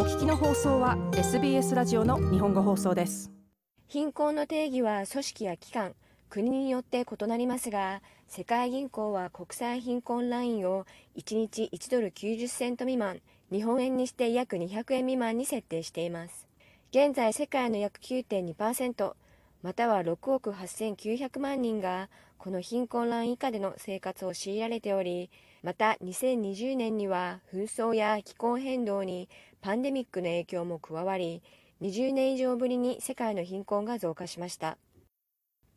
お聞きの放送は SBS ラジオの日本語放送です。貧困の定義は組織や機関国によって異なりますが世界銀行は国際貧困ラインを1日1ドル90セント未満日本円にして約200円未満に設定しています。現在世界の約9.2%または6億8900万人がこの貧困ライン以下での生活を強いられておりまた2020年には紛争や気候変動にパンデミックの影響も加わり20年以上ぶりに世界の貧困が増加しました。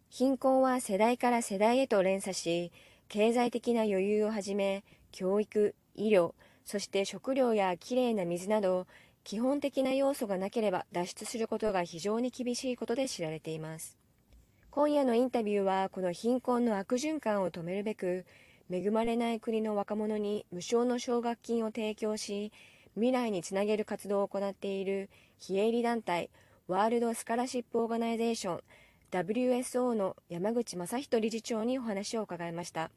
貧困は世代から世代へと連鎖し経済的な余裕をはじめ教育医療そして食料やきれいな水など基本的な要素がなければ脱出することが非常に厳しいことで知られています。今夜のインタビューはこの貧困の悪循環を止めるべく恵まれない国の若者に無償の奨学金を提供し未来につなげる活動を行っている非営利団体ワールドスカラシップオーガナイゼーション WSO の山口正人理事長にお話を伺いました。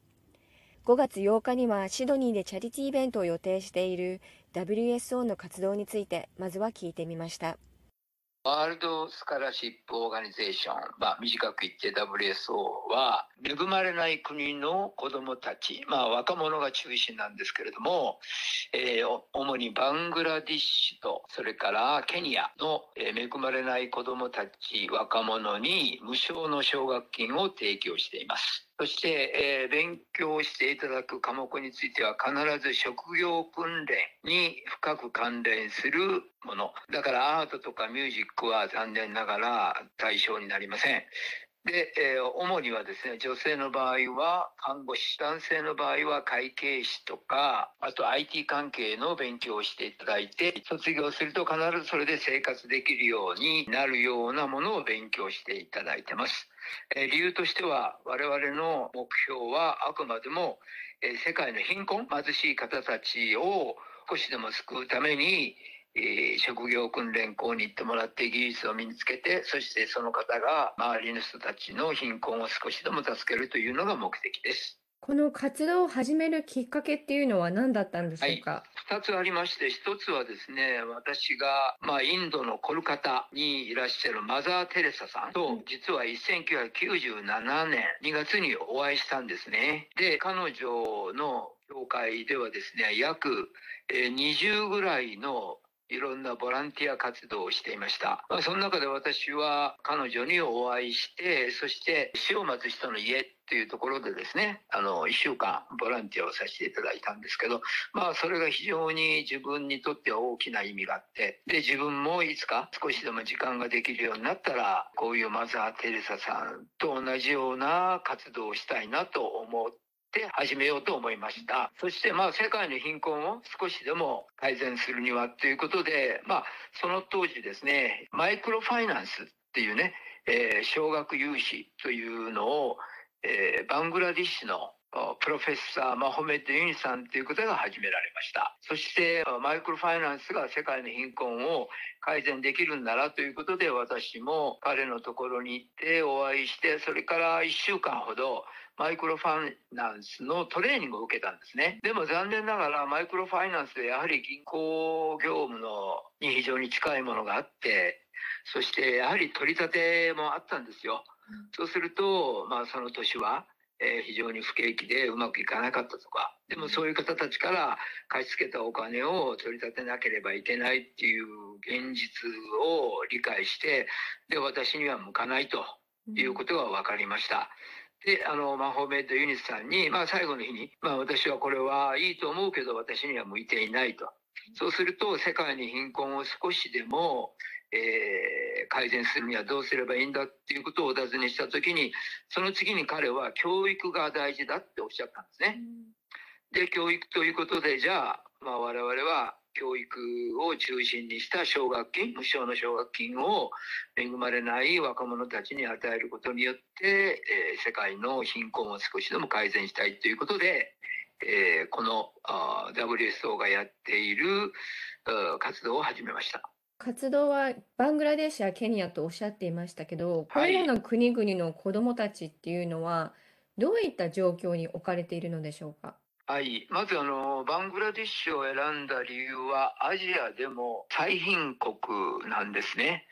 5月8日にはシドニーでチャリティーイベントを予定している WSO の活動についてまずは聞いてみました。ワールドスカラシップオーガニゼーション、まあ、短く言って WSO は、恵まれない国の子供たち、まあ、若者が中心なんですけれども、えー、主にバングラディッシュと、それからケニアの、えー、恵まれない子供たち、若者に無償の奨学金を提供しています。そして、えー、勉強していただく科目については必ず職業訓練に深く関連するもの。だからアートとかミュージックは残念ながら対象になりません。で、えー、主にはですね、女性の場合は看護師、男性の場合は会計士とか、あと IT 関係の勉強をしていただいて、卒業すると必ずそれで生活できるようになるようなものを勉強していただいてます。え理由としては我々の目標はあくまでも、え世界の貧困貧しい方たちを少しでも救うために、え職業訓練校に行ってもらって技術を身につけてそしてその方が周りの人たちの貧困を少しでも助けるというのが目的です。この活動を始めるきっかけっていうのは何だったんでしょうか、はい、2つありまして1つはですね私が、まあ、インドのコルカタにいらっしゃるマザー・テレサさんと実は1997年2月にお会いしたんですね。で彼女の教会ではですね約20ぐらいのいろんなボランティア活動をしていました。まあ、その中で私は彼女にお会いして、そして死を待つ人の家っていうところでですね、あの、一週間ボランティアをさせていただいたんですけど、まあ、それが非常に自分にとっては大きな意味があって、で、自分もいつか少しでも時間ができるようになったら、こういうマザー・テレサさんと同じような活動をしたいなと思って、始めようと思いました。そしてまあ世界の貧困を少しでも改善するにはということで、まあその当時ですね、マイクロファイナンスっていうね、えー、少額融資というのを、えー、バングラディッシュのプロフェッサーマホメッド・ユニさんという方が始められました。そしてマイクロファイナンスが世界の貧困を改善できるんならということで私も彼のところに行ってお会いしてそれから1週間ほどマイクロファイナンスのトレーニングを受けたんですね。でも残念ながらマイクロファイナンスでやはり銀行業務のに非常に近いものがあって、そしてやはり取り立てもあったんですよ。そうすると、まあその年は、えー、非常に不景気でうまくいかなかったとか、でもそういう方たちから貸し付けたお金を取り立てなければいけないっていう現実を理解して、で、私には向かないということが分かりました。で、あの、マホメイドユニスさんに、まあ最後の日に、まあ私はこれはいいと思うけど私には向いていないと。そうすると世界に貧困を少しでも、えー、改善するにはどうすればいいんだっていうことをお尋ねした時に、その次に彼は教育が大事だっておっしゃったんですね。で、教育ということで、じゃあ、まあ我々は教育を中心にした奨学金、無償の奨学金を恵まれない若者たちに与えることによって、えー、世界の貧困を少しでも改善したいということで、えー、この WSO がやっている活動を始めました。活動はバングラデシュやケニアとおっしゃっていましたけど、これらの国々の子どもたちっていうのは、どういった状況に置かれているのでしょうか？はい。まずあの、バングラデシュを選んだ理由は、アジアでも最貧国なんですね。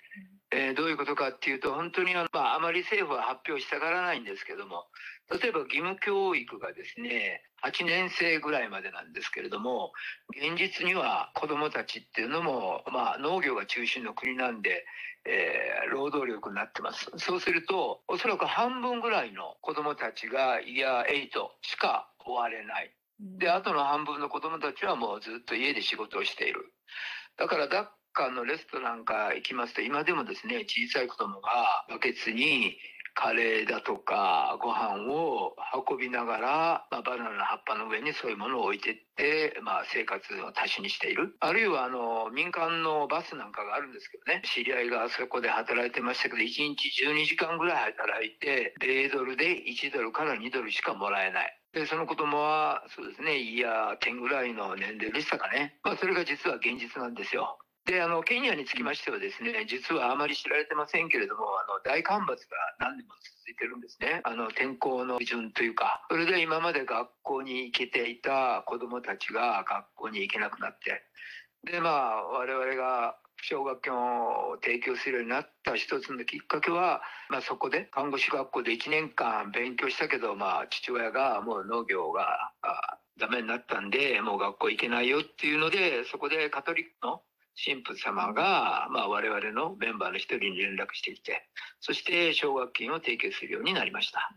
えーどういうことかっていうと、本当にあの、まあ、あまり政府は発表したがらないんですけども、例えば義務教育がですね、8年生ぐらいまでなんですけれども、現実には子供たちっていうのも、まあ、農業が中心の国なんで、えー労働力になってます。そうすると、おそらく半分ぐらいの子供たちがイヤー8しか終われない。で、あとの半分の子供たちはもうずっと家で仕事をしている。だからダッカのレストランか行きますと、今でもですね、小さい子供がバケツにカレーだとかご飯を運びながら、まあ、バナナの葉っぱの上にそういうものを置いてって、まあ、生活を足しにしている。あるいはあの民間のバスなんかがあるんですけどね、知り合いがそこで働いてましたけど、1日12時間ぐらい働いて、0ドルで1ドルから2ドルしかもらえない。で、その子供は、そうですね、いや、10ぐらいの年齢でしたかね。まあ、それが実は現実なんですよ。で、あの、ケニアにつきましてはですね、実はあまり知られてませんけれども、あの、大干ばつが何年も続いてるんですね。あの、天候の基準というか、それで今まで学校に行けていた子供たちが学校に行けなくなって、で、まあ、我々が奨学金を提供するようになった一つのきっかけは、まあ、そこで看護師学校で1年間勉強したけど、まあ、父親がもう農業があダメになったんで、もう学校行けないよっていうので、そこでカトリックの神父様が、まあ、我々のメンバーの一人に連絡してきて、そして奨学金を提供するようになりました。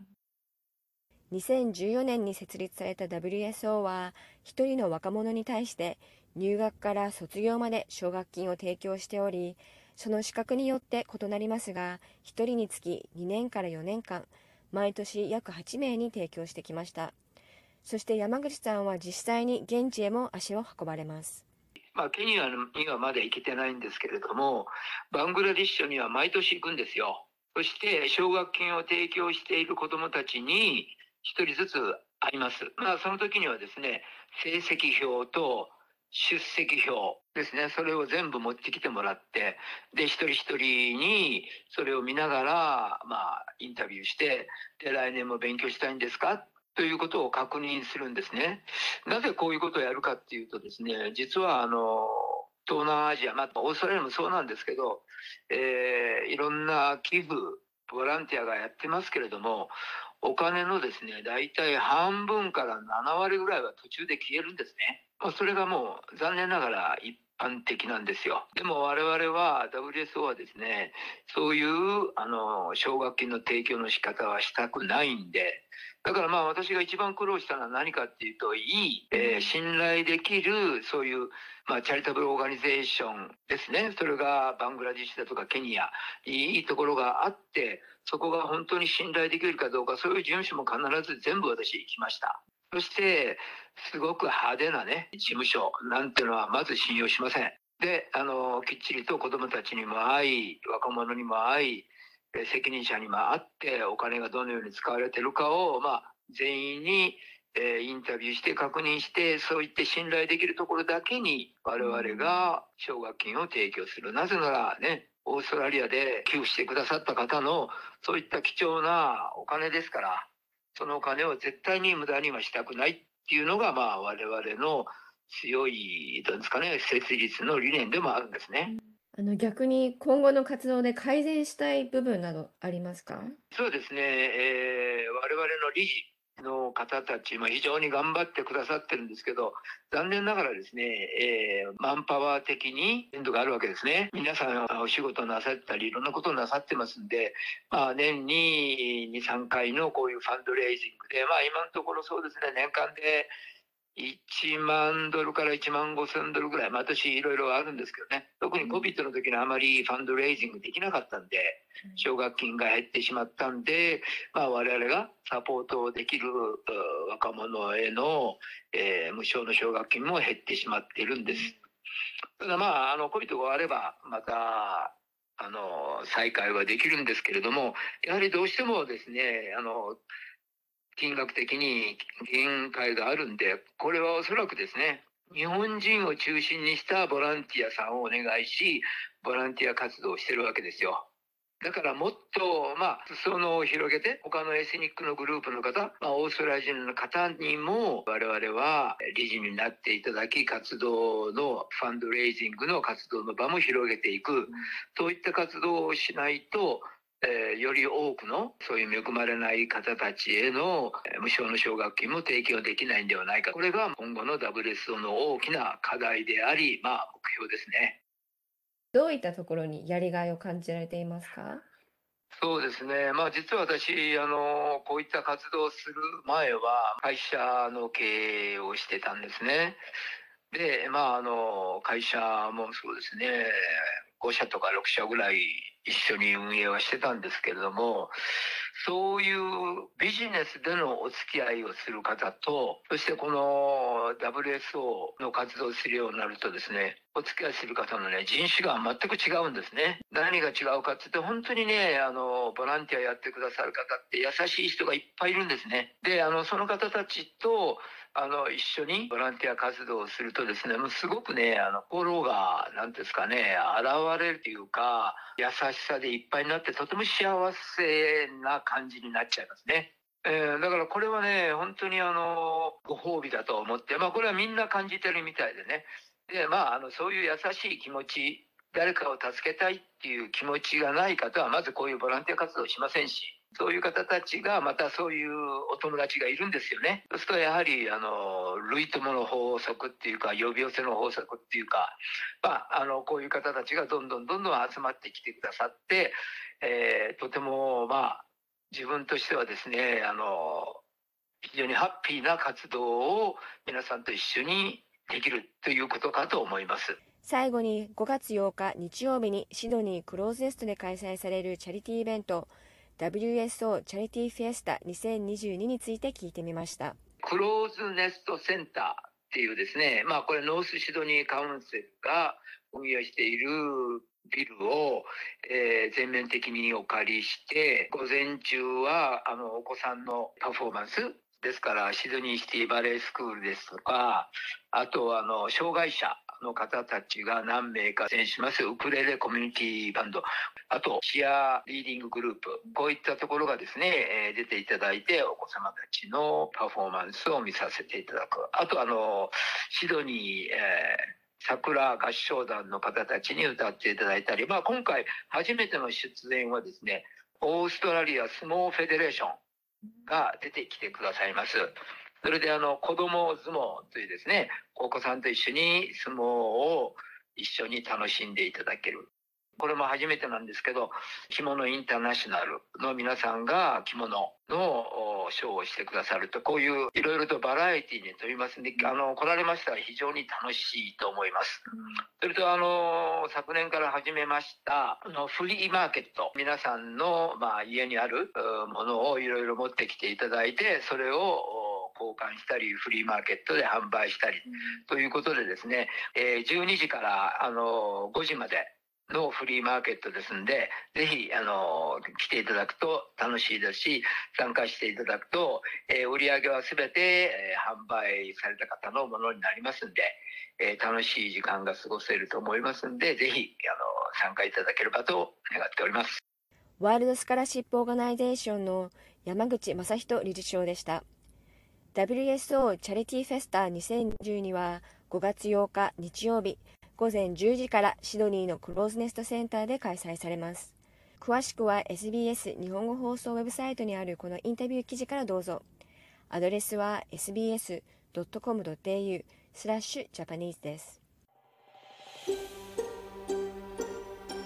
2014年に設立された WSO は一人の若者に対して入学から卒業まで奨学金を提供しておりその資格によって異なりますが一人につき2年から4年間毎年約8名に提供してきましたそして山口さんは実際に現地へも足を運ばれますまあ、ケニアにはまだ行けてないんですけれども、バングラディッシュには毎年行くんですよ。そして、奨学金を提供している子どもたちに一人ずつ会います。まあ、その時にはですね、成績表と出席表ですね、それを全部持ってきてもらって、で、一人一人にそれを見ながら、まあ、インタビューして、で、来年も勉強したいんですか？ということを確認するんですね。なぜこういうことをやるかっていうとですね、実はあの、東南アジア、まあ、オーストラリアもそうなんですけど、えーいろんな寄付、ボランティアがやってますけれども、お金のですね、大体半分から7割ぐらいは途中で消えるんですね。まあ、それがもう残念ながら一般的なんですよ。でも我々は WSO はですね、そういうあの奨学金の提供の仕方はしたくないんで、だからまあ私が一番苦労したのは何かっていうと、いい、えー信頼できるそういう、まあ、チャリタブルオーガニゼーションですね。それがバングラディッシュだとかケニア、いいところがあって、そこが本当に信頼できるかどうか、そういう事務所も必ず全部私行きました。そして、すごく派手なね、事務所なんていうのはまず信用しません。で、あの、きっちりと子供たちにも会い、若者にも会い、え責任者にも会って、お金がどのように使われてるかを、まあ、全員に、えインタビューして確認して、そういって信頼できるところだけに我々が奨学金を提供する。なぜならね、オーストラリアで寄付してくださった方のそういった貴重なお金ですから、そのお金を絶対に無駄にはしたくないっていうのが、まあ、我々の強い、どうですかね、設立の理念でもあるんですね。あの逆に今後の活動で改善したい部分などありますか？そうですね、えー我々の理事の方たちも非常に頑張ってくださってるんですけど、残念ながらですね、えーマンパワー的に限度があるわけですね。皆さんお仕事なさったり、いろんなことなさってますんで、まあ、年に2、3回のこういうファンドレイジングで、まあ、今のところそうですね、年間で1万ドルから1万5千ドルぐらい、まあ、私いろいろあるんですけどね、特に COVID の時にあまりファンドレイジングできなかったんで、奨学金が減ってしまったんで、まあ、我々がサポートできるう若者への、えー無償の奨学金も減ってしまっているんです。ただまあ、あの、COVID が終われば、また、あの、再開はできるんですけれども、やはりどうしてもですね、あの、金額的に限界があるんで、これはおそらくですね、日本人を中心にしたボランティアさんをお願いし、ボランティア活動をしてるわけですよ。だからもっと、まあ、裾野を広げて、他のエスニックのグループの方、まあ、オーストラリア人の方にも、我々は理事になっていただき、活動のファンドレイジングの活動の場も広げていく、そういった活動をしないと、えーより多くのそういう恵まれない方たちへのえー無償の奨学金も提供できないんではないか。これが今後の WSO の大きな課題であり、まあ目標ですね。どういったところにやりがいを感じられていますか？そうですね。まあ実は私、あの、こういった活動をする前は会社の経営をしてたんですね。で、まああの、会社もそうですね、5社とか6社ぐらい一緒に運営はしてたんですけれども、そういうビジネスでのお付き合いをする方と、そしてこの WSO の活動するようになるとですね、お付き合いする方のね、人種が全く違うんですね。何が違うかって言って、本当にね、あの、ボランティアやってくださる方って優しい人がいっぱいいるんですね。で、あの、その方たちと、あの、一緒にボランティア活動をするとですね、もうすごくね、あの、心が、なんですかね、現れるというか、優しさでいっぱいになって、とても幸せな感じになっちゃいますね。えーだからこれはね、本当にあの、ご褒美だと思って、まあこれはみんな感じてるみたいでね。で、まあ、あの、そういう優しい気持ち、誰かを助けたいっていう気持ちがない方は、まずこういうボランティア活動しませんし、そういう方たちがまたそういうお友達がいるんですよね。そうするとやはり、あの、類友の法則っていうか、呼び寄せの法則っていうか、まあ、あの、こういう方たちがどんどんどんどん集まってきてくださって、えーとても、まあ、自分としてはですね、あの、非常にハッピーな活動を皆さんと一緒にできるということかと思います。最後に5月8日日曜日にシドニークローズネストで開催されるチャリティーイベント WSO チャリティーフェスタ2022について聞いてみました。クローズネストセンターっていうですね、まあこれノースシドニーカウンセルが運営しているビルを、えー全面的にお借りして、午前中はあのお子さんのパフォーマンスですからシドニーシティバレースクールですとか、あとあの障害者の方たちが何名か出演しますウクレレコミュニティバンド、あとチアリーディンググループ、こういったところがですね、え出ていただいてお子様たちのパフォーマンスを見させていただく。あとあの、シドニー、えー桜合唱団の方たちに歌っていただいたり、まあ今回初めての出演はですね、オーストラリア相撲フェデレーションが出てきてくださいます。それであの子供相撲というですね、お子さんと一緒に相撲を一緒に楽しんでいただける。これも初めてなんですけど、着物インターナショナルの皆さんが着物のおショーをしてくださると、こういういろいろとバラエティに富みますんで、あの、来られましたら非常に楽しいと思います。それとあの、昨年から始めました、あの、フリーマーケット。皆さんの、まあ、家にあるうものをいろいろ持ってきていただいて、それをお交換したり、フリーマーケットで販売したり、ということでですね、えー12時から、あの、5時まで、のフリーマーケットですんで、ぜひ、あの、来ていただくと楽しいですし、参加していただくと、えー売り上げはすべて、えー販売された方のものになりますんで、えー楽しい時間が過ごせると思いますんで、ぜひ、あの、参加いただければと願っております。ワールドスカラシップオーガナイゼーションの山口正人理事長でした。WSO チャリティーフェスタ2012は5月8日日曜日午前10時からシドニーのクローズネストセンターで開催されます。詳しくは SBS 日本語放送ウェブサイトにあるこのインタビュー記事からどうぞ。アドレスは sbs.com.au スラッシュジャパニーズです。